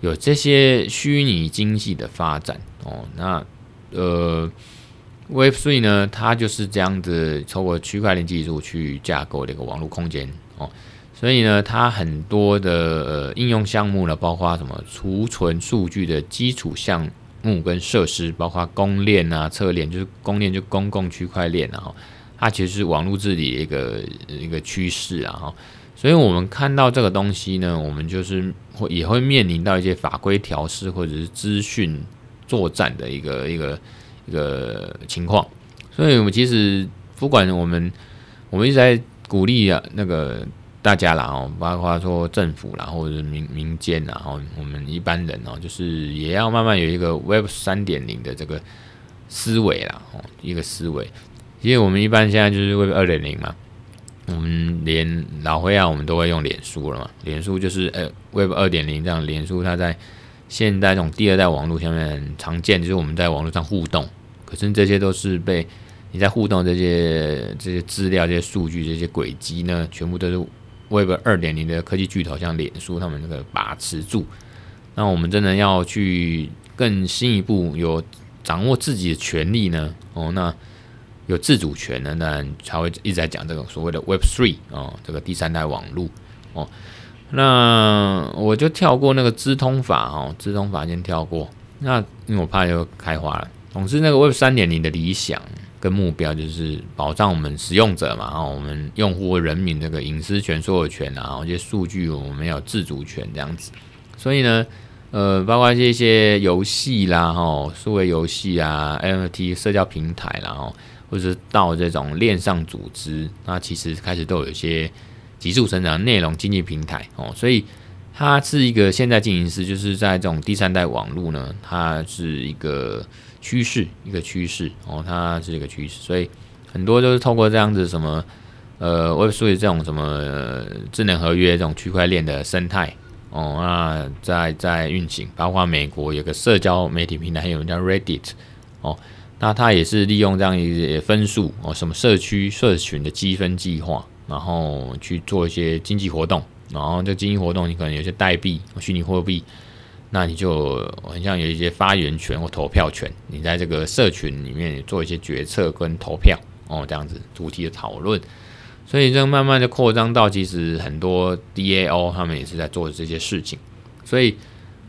Speaker 1: 有这些虚拟经济的发展哦。那呃，Web3 呢，它就是这样子，透过区块链技术去架构的一个网络空间哦。所以呢，它很多的呃应用项目呢，包括什么储存数据的基础项目跟设施，包括公链啊、侧链，就是公链就公共区块链啊，它其实是网络治理的一个一个趋势啊，所以我们看到这个东西呢，我们就是会也会面临到一些法规调试或者是资讯作战的一个一个一个情况。所以我们其实不管我们我们一直在鼓励啊那个。大家啦哦，包括说政府啦，或者是民民间，然后我们一般人哦，就是也要慢慢有一个 Web 三点零的这个思维啦哦，一个思维。因为我们一般现在就是 Web 二点零嘛，我们连老灰啊，我们都会用脸书了嘛。脸书就是呃 Web 二点零这样，脸书它在现在这种第二代网络下面常见，就是我们在网络上互动，可是这些都是被你在互动这些这些资料、这些数据、这些轨迹呢，全部都是。Web 二点零的科技巨头像脸书，他们那个把持住，那我们真的要去更进一步有掌握自己的权利呢？哦，那有自主权呢，那才会一直在讲这个所谓的 Web three 哦，这个第三代网络哦。那我就跳过那个资通法哦，资通法先跳过。那因为我怕又开花了。总之，那个 Web 三点零的理想。跟目标就是保障我们使用者嘛，然后我们用户人民这个隐私权、所有权啊，这些数据我们有自主权这样子。所以呢，呃，包括这些游戏啦，哈，数位游戏啊，NFT 社交平台啦，哈，或者是到这种链上组织，那其实开始都有一些急速成长内容经济平台哦。所以它是一个现在进行时，就是在这种第三代网络呢，它是一个。趋势一个趋势哦，它是一个趋势，所以很多都是透过这样子什么呃，Web3 这种什么、智能合约这种区块链的生态哦，那在在运行，包括美国有个社交媒体平台，有人叫 Reddit 哦，那它也是利用这样一些分数哦，什么社区社群的积分计划，然后去做一些经济活动，然后这经济活动你可能有些代币、虚拟货币。那你就很像有一些发言权或投票权，你在这个社群里面做一些决策跟投票哦，这样子主题的讨论，所以这慢慢的扩张到其实很多 DAO 他们也是在做这些事情，所以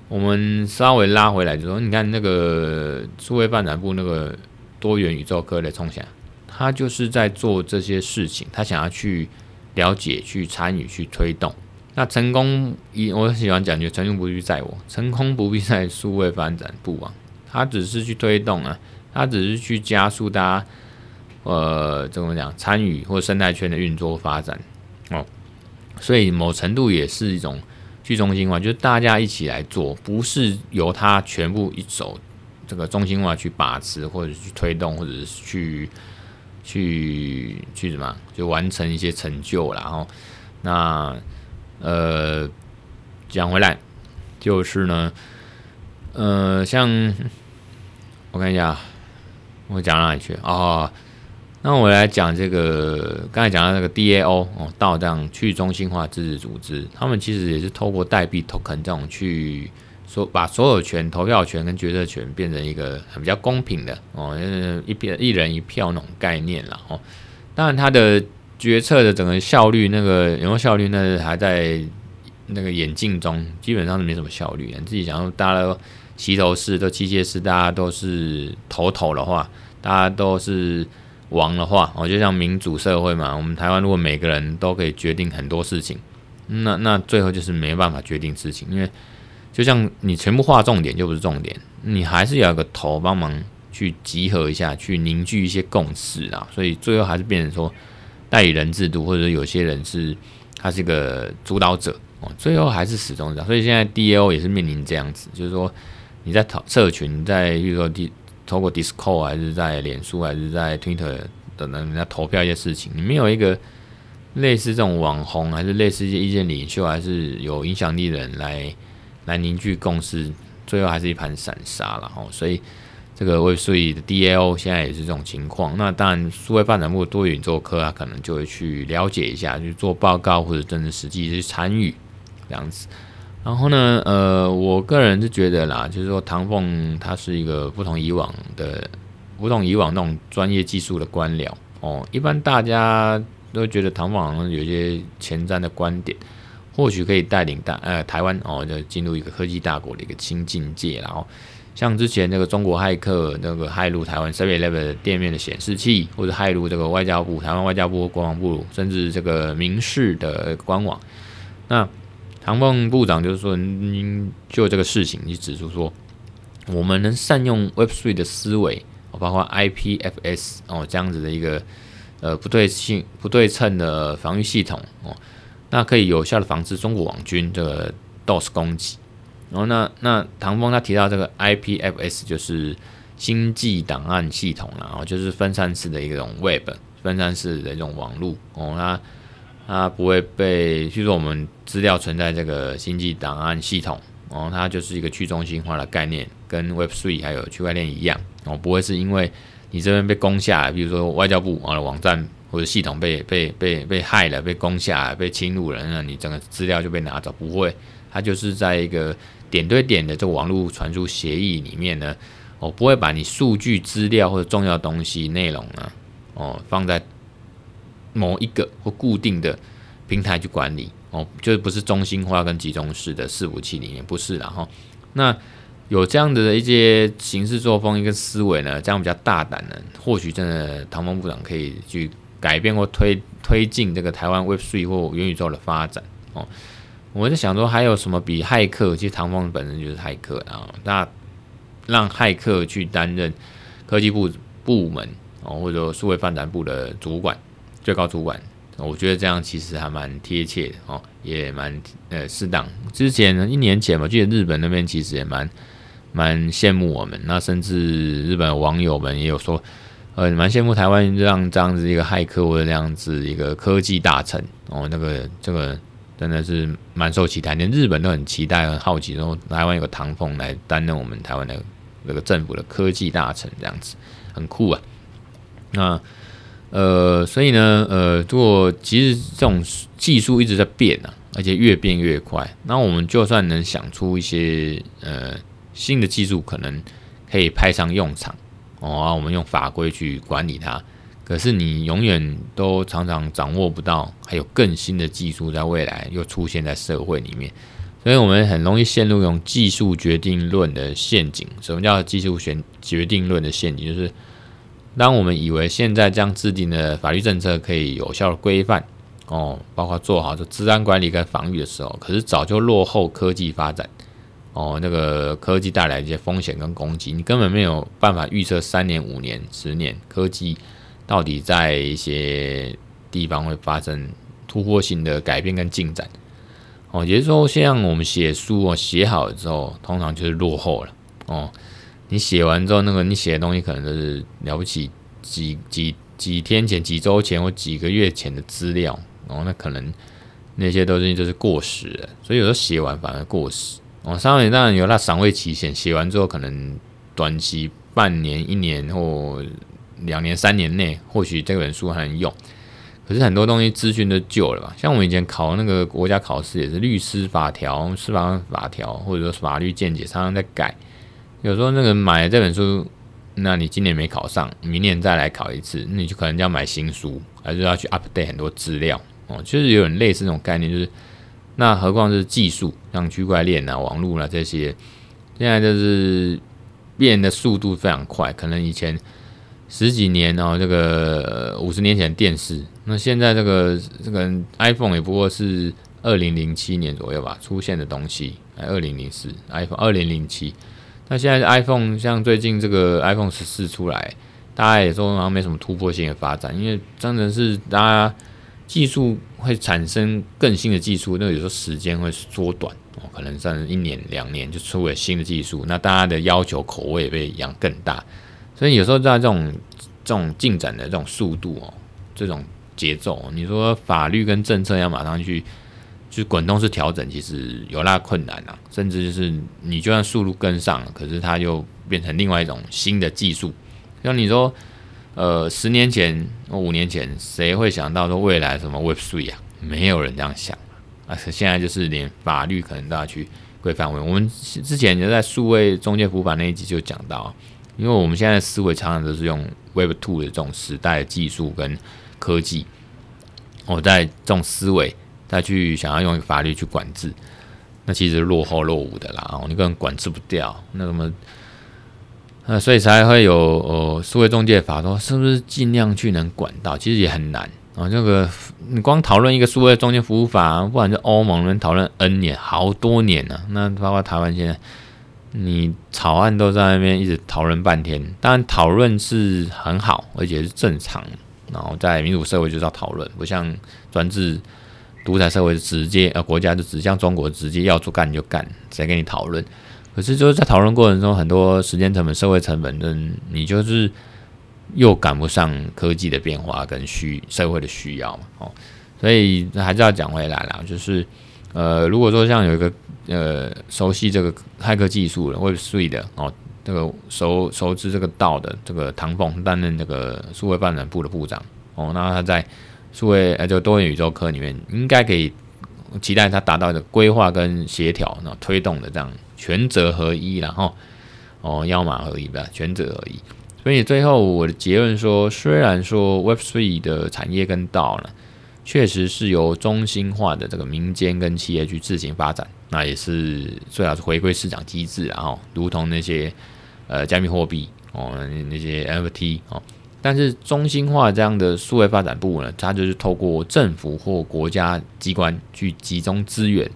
Speaker 1: 我们稍微拉回来就说，你看那个数位发展部那个多元宇宙科的冲响，他就是在做这些事情，他想要去了解、去参与、去推动。那成功，一我喜欢讲，就成功不必在我，成功不必在数位发展部啊，他只是去推动啊，他只是去加速大家，呃，怎么讲，参与或生态圈的运作发展哦，所以某程度也是一种去中心化，就是大家一起来做，不是由他全部一手这个中心化去把持或者去推动，或者是去去去什么，就完成一些成就，然后那。呃，讲回来，就是呢，呃，像我看一下，我讲哪里去哦，那我来讲这个，刚才讲到那个 DAO 哦，到这样去中心化自治组织，他们其实也是透过代币 token 这种去说，把所有权、投票权跟决策权变成一个很比较公平的哦，就是一边一人一票那种概念了哦，当然它的。决策的整个效率，那个有没有效率，那还在那个演进中，基本上是没什么效率。你自己想说，大家都齐头式，都机械式，大家都是头头的话，大家都是王的话，哦，就像民主社会嘛。我们台湾如果每个人都可以决定很多事情，那那最后就是没办法决定事情，因为就像你全部划重点就不是重点，你还是要有个头帮忙去集合一下，去凝聚一些共识啊。所以最后还是变成说。代理人制度，或者有些人是他是一个主导者哦，最后还是始终这样。所以现在 DAO 也是面临这样子，就是说你在讨社群，在比如说 D 透过 Discord 还是在脸书还是在 Twitter 等等，人家投票一些事情，你没有一个类似这种网红，还是类似一些意见领袖，还是有影响力的人来来凝聚共识，最后还是一盘散沙了哦。所以这个 Web3 的 DAO 现在也是这种情况。那当然，数位发展部多元宇宙科啊，可能就会去了解一下，去做报告或者真的实际去参与这样子。然后呢，呃，我个人是觉得啦，就是说唐凤他是一个不同以往的、不同以往那种专业技术的官僚哦。一般大家都觉得唐凤有一些前瞻的观点，或许可以带领大呃台湾哦，就进入一个科技大国的一个新境界。然后像之前那个中国骇客那个骇入台湾 Seven Eleven 店面的显示器，或者骇入这个外交部、台湾外交部、国防部，甚至这个民事的官网，那。唐凤部长就是说，您就这个事情，你指出说，我们能善用 Web3 的思维，包括 IPFS 哦这样子的一个呃不对称不对称的防御系统哦，那可以有效的防止中国网军这个 DOS 攻击。然后那那唐峰他提到这个 IPFS 就是星际档案系统啦，然后就是分散式的一种 Web 分散式的一种网络哦，那。它不会被，譬如说我们资料存在这个星际档案系统哦，它就是一个去中心化的概念，跟 Web Three 还有区块链一样哦，不会是因为你这边被攻下来，比如说外交部啊的网站或者系统被被被被害了，被攻下来，被侵入了，那你整个资料就被拿走，不会，它就是在一个点对点的这个网络传输协议里面呢，哦，不会把你数据资料或者重要东西内容呢，哦，放在。某一个或固定的平台去管理哦，就是不是中心化跟集中式的伺服器里面不是，然后那有这样的一些行事作风一个思维呢，这样比较大胆呢，或许真的唐风部长可以去改变或推推进这个台湾 Web Three 或元宇宙的发展哦。我在想说，还有什么比骇客？其实唐凤本身就是骇客啊，那让骇客去担任科技部部门哦，或者数位发展部的主管。最高主管，我觉得这样其实还蛮贴切的哦，也蛮呃适当。之前，一年前吧，记得日本那边其实也蛮蛮羡慕我们，那甚至日本网友们也有说，呃，蛮羡慕台湾这样这样子一个骇客或者这样子一个科技大臣哦，那个这个真的是蛮受期待，连日本都很期待、很好奇，说台湾有个唐凤来担任我们台湾的这个政府的科技大臣，这样子很酷啊。那。呃，所以呢，呃，如果其实这种技术一直在变啊，而且越变越快，那我们就算能想出一些呃新的技术，可能可以派上用场哦，我们用法规去管理它，可是你永远都常常掌握不到，还有更新的技术在未来又出现在社会里面，所以我们很容易陷入用技术决定论的陷阱。什么叫技术选决定论的陷阱？就是。当我们以为现在这样制定的法律政策可以有效的规范哦，包括做好这治安管理跟防御的时候，可是早就落后科技发展哦，那个科技带来一些风险跟攻击，你根本没有办法预测三年、五年、十年科技到底在一些地方会发生突破性的改变跟进展哦。也就是说，像我们写书哦，写好了之后，通常就是落后了哦。你写完之后，那个你写的东西可能都是了不起几几几天前、几周前或几个月前的资料，然后那可能那些东西就是过时了，所以有时候写完反而过时。哦，上面当然有那赏味期限，写完之后可能短期半年、一年或两年、三年内，或许这本书还能用。可是很多东西资讯都旧了吧？像我们以前考那个国家考试也是律师法条、司法法条，或者说法律见解，常常在改。有时候那个买这本书，那你今年没考上，明年再来考一次，那你就可能要买新书，还是要去 update 很多资料哦。就是有点类似那种概念，就是那何况是技术，像区块链啊、网络啊这些，现在就是变的速度非常快。可能以前十几年哦，这个五十年前电视，那现在这个这个 iPhone 也不过是二零零七年左右吧出现的东西，二零零四 iPhone 二零零七。那现在 iPhone 像最近这个 iPhone 十四出来，大家也说好像没什么突破性的发展，因为真的是大家技术会产生更新的技术，那有时候时间会缩短哦，可能算一年两年就出了新的技术，那大家的要求口味也被养更大，所以有时候在这种这种进展的这种速度哦，这种节奏，你说法律跟政策要马上去就是滚动式调整，其实有那困难啊，甚至就是你就算速度跟上了，可是它又变成另外一种新的技术。像你说，呃，十年前、五年前，谁会想到说未来什么 Web Three 啊？没有人这样想啊！现在就是连法律可能都要去规范。我们之前就在数位中介服务法那一集就讲到，因为我们现在思维常常都是用 Web Two 的这种时代的技术跟科技，我在这种思维。再去想要用法律去管制，那其实落后落伍的啦，哦，你根本管制不掉。那什么，呃，所以才会有呃，数位中介法说是不是尽量去能管到？其实也很难啊。这个你光讨论一个数位中介服务法，不管是欧盟人讨论 N 年，好多年了。那包括台湾现在，你草案都在那边一直讨论半天。当然讨论是很好，而且是正常。然后在民主社会就是要讨论，不像专制。独裁社会直接呃，国家就只像中国直接要做干就干，谁跟你讨论？可是就是在讨论过程中，很多时间成本、社会成本，嗯，你就是又赶不上科技的变化跟需社会的需要嘛，哦，所以还是要讲回来啦，就是呃，如果说像有一个呃熟悉这个骇客技术的 Web3 的哦，这个熟熟知这个道的这个唐凤担任这个数位发展部的部长哦，那他在。数位呃，就多元宇宙科里面应该可以期待他达到的规划跟协调，那推动的这样权责合一，然后哦，腰马合一吧，权责合一。所以最后我的结论说，虽然说 Web3 的产业跟道呢，确实是由中心化的这个民间跟企业去自行发展，那也是最好是回归市场机制，然后如同那些呃加密货币哦，那些 NFT 哦。但是中心化这样的数位发展部呢，它就是透过政府或国家机关去集中资源，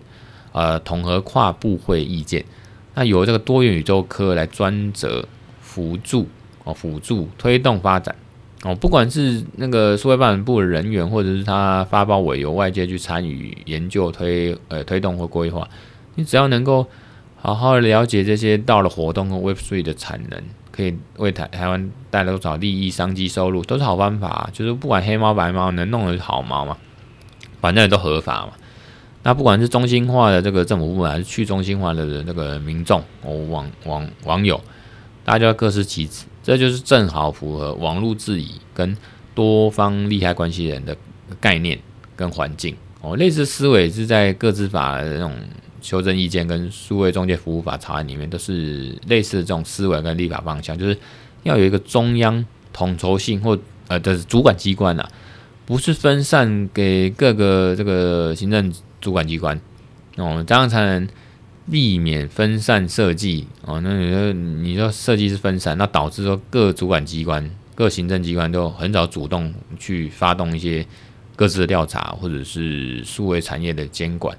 Speaker 1: 呃，统合跨部会意见，那由这个多元宇宙科来专责辅助哦，辅助推动发展哦，不管是那个数位发展部的人员，或者是他发包委由外界去参与研究推呃推动或规划，你只要能够好好了解这些到了活动和 Web3 的产能。可以为台台湾带来多少利益、商机、收入，都是好方法。就是不管黑猫白猫，能弄的好猫嘛，反正也都合法嘛。那不管是中心化的这个政府部门，还是去中心化的这个民众、哦、网网网友，大家各司其职，这就是正好符合网络治理跟多方利害关系人的概念跟环境哦。类似思维是在个资法的那种。修正意见跟数位中介服务法草案里面都是类似的这种思维跟立法方向，就是要有一个中央统筹性或呃的主管机关呐、啊，不是分散给各个这个行政主管机关哦，这样才能避免分散设计哦。那你说你说设计是分散，那导致说各主管机关、各行政机关都很少主动去发动一些各自的调查或者是数位产业的监管。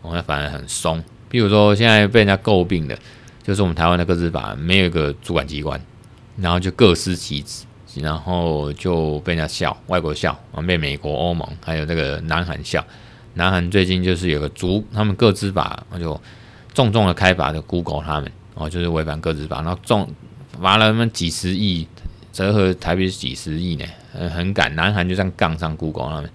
Speaker 1: 我那反而很松，比如说现在被人家诟病的，就是我们台湾的各自法没有一个主管机关，然后就各司其职，然后就被人家笑，外国笑，被美国、欧盟还有这个南韩笑。南韩最近就是有个主，他们各自法就重重的开罚的 Google 他们，哦就是违反个资法，然后重罚了他们几十亿，折合台币是几十亿呢，很很赶。南韩就这样杠上 Google 他们。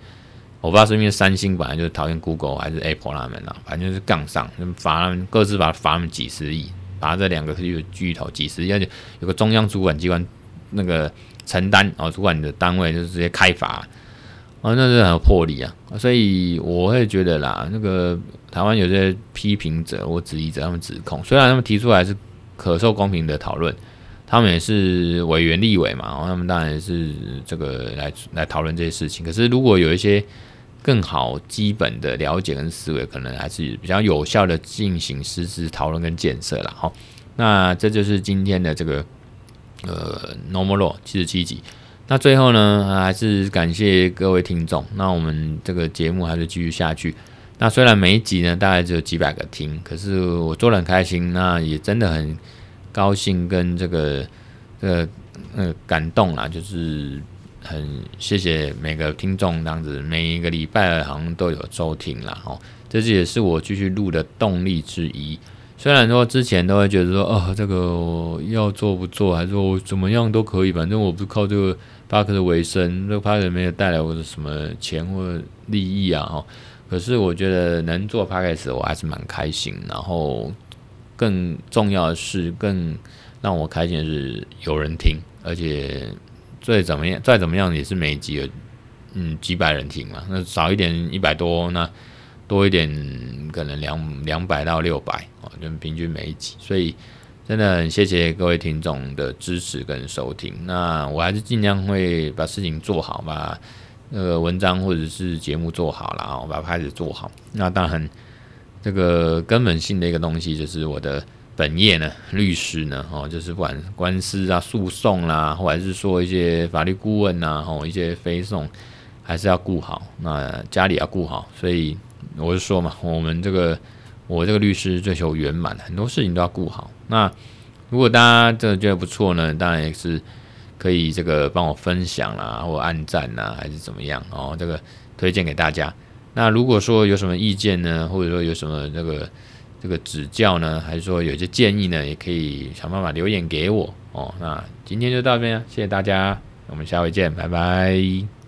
Speaker 1: 我不知道是因为三星本来就讨厌 Google 还是 Apple 他们啊，反正就是杠上，罚他们各自把罚他们几十亿，罚这两个是巨头几十亿，而且有个中央主管机关那个承担哦，主管的单位就是直接开罚，哦，那是很有魄力啊，所以我会觉得啦，那个台湾有些批评者或质疑者，他们指控，虽然他们提出来是可受公平的讨论，他们也是委员立委嘛，然后他们当然也是这个来来讨论这些事情，可是如果有一些。更好基本的了解跟思维，可能还是比较有效的进行实质讨论跟建设了。好，那这就是今天的这个呃 Normal Law 七十七集。那最后呢，还是感谢各位听众。那我们这个节目还是继续下去。那虽然每一集呢大概只有几百个听，可是我做得很开心。那也真的很高兴跟这个这个呃感动啦，就是。很谢谢每个听众，这样子每一个礼拜好像都有收听啦。哦，这也是我继续录的动力之一。虽然说之前都会觉得说，哦，这个要做不做，还是说我怎么样都可以，反正我不是靠这个 Podcast 为生，这个巴克没有带来我的什么钱或利益啊，哈。可是我觉得能做 Podcast 我还是蛮开心。然后更重要的是，更让我开心的是有人听，而且最怎么样，再怎么样也是每集有嗯几百人听嘛。那少一点一百多，那多一点可能两两百到六百哦，就平均每一集。所以真的很谢谢各位听众的支持跟收听。那我还是尽量会把事情做好吧。那个文章或者是节目做好了，我把它开始做好。那当然，这个根本性的一个东西就是我的本业呢，律师呢，哦，就是不管官司啊、诉讼啦，或者是说一些法律顾问呐，哦，一些非讼还是要顾好。那家里要顾好，所以我是说嘛，我们这个我这个律师追求圆满，很多事情都要顾好。那如果大家真的觉得不错呢，当然也是。可以这个帮我分享啦，或按赞呐，还是怎么样哦？这个推荐给大家。那如果说有什么意见呢，或者说有什么这个这个指教呢，还是说有些建议呢，也可以想办法留言给我哦。那今天就到这边，谢谢大家，我们下回见，拜拜。